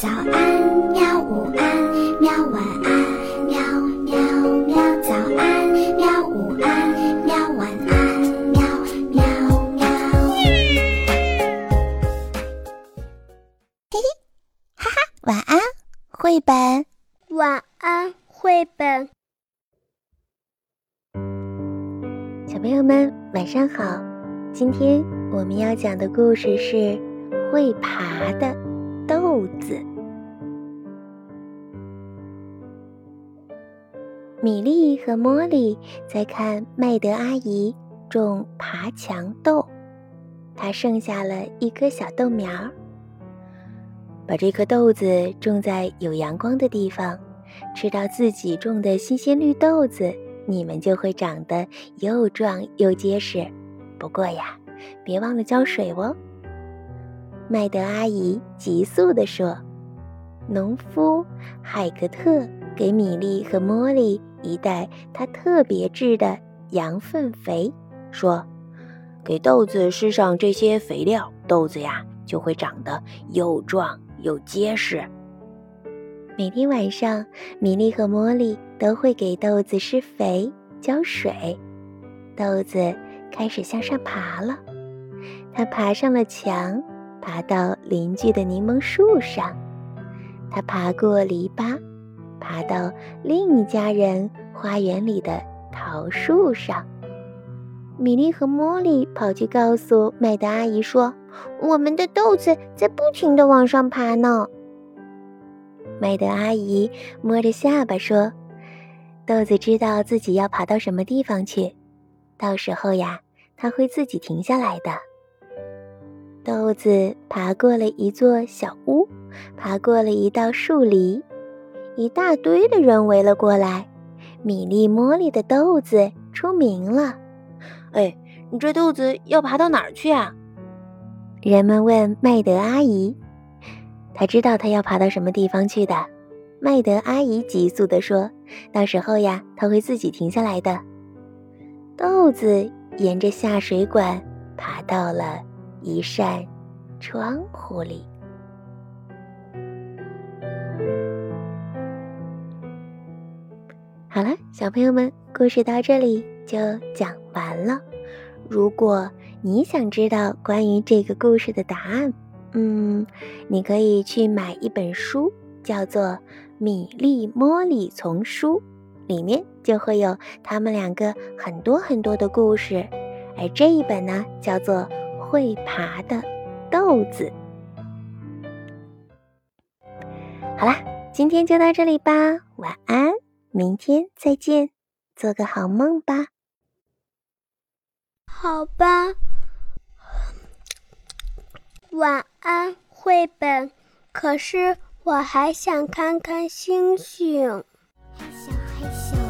早安，喵！午安，喵！晚安，喵喵喵！早安，喵！午安，喵！晚安，喵喵喵！嘿嘿，哈哈，晚安，绘本。晚安，绘本。小朋友们，晚上好！今天我们要讲的故事是会爬的豆子。米莉和茉莉在看麦德阿姨种爬墙豆，她剩下了一颗小豆苗儿。把这颗豆子种在有阳光的地方，吃到自己种的新鲜绿豆子，你们就会长得又壮又结实。不过呀，别忘了浇水哦。麦德阿姨急速地说：“农夫海格特给米莉和茉莉。”一袋他特别制的羊粪肥，说：“给豆子施上这些肥料，豆子呀就会长得又壮又结实。”每天晚上，米莉和茉莉都会给豆子施肥、浇水。豆子开始向上爬了，它爬上了墙，爬到邻居的柠檬树上，它爬过篱笆。爬到另一家人花园里的桃树上，米莉和茉莉跑去告诉麦德阿姨说：“我们的豆子在不停地往上爬呢。”麦德阿姨摸着下巴说：“豆子知道自己要爬到什么地方去，到时候呀，它会自己停下来的。”豆子爬过了一座小屋，爬过了一道树篱。一大堆的人围了过来，米粒茉莉的豆子出名了。哎，你这豆子要爬到哪儿去啊？人们问麦德阿姨，她知道她要爬到什么地方去的。麦德阿姨急速地说：“到时候呀，她会自己停下来的。”豆子沿着下水管爬到了一扇窗户里。好了，小朋友们，故事到这里就讲完了。如果你想知道关于这个故事的答案，嗯，你可以去买一本书，叫做《米粒茉莉丛书》，里面就会有他们两个很多很多的故事。而这一本呢，叫做《会爬的豆子》。好啦，今天就到这里吧，晚安。明天再见，做个好梦吧。好吧，晚安，绘本。可是我还想看看星星。害羞害羞。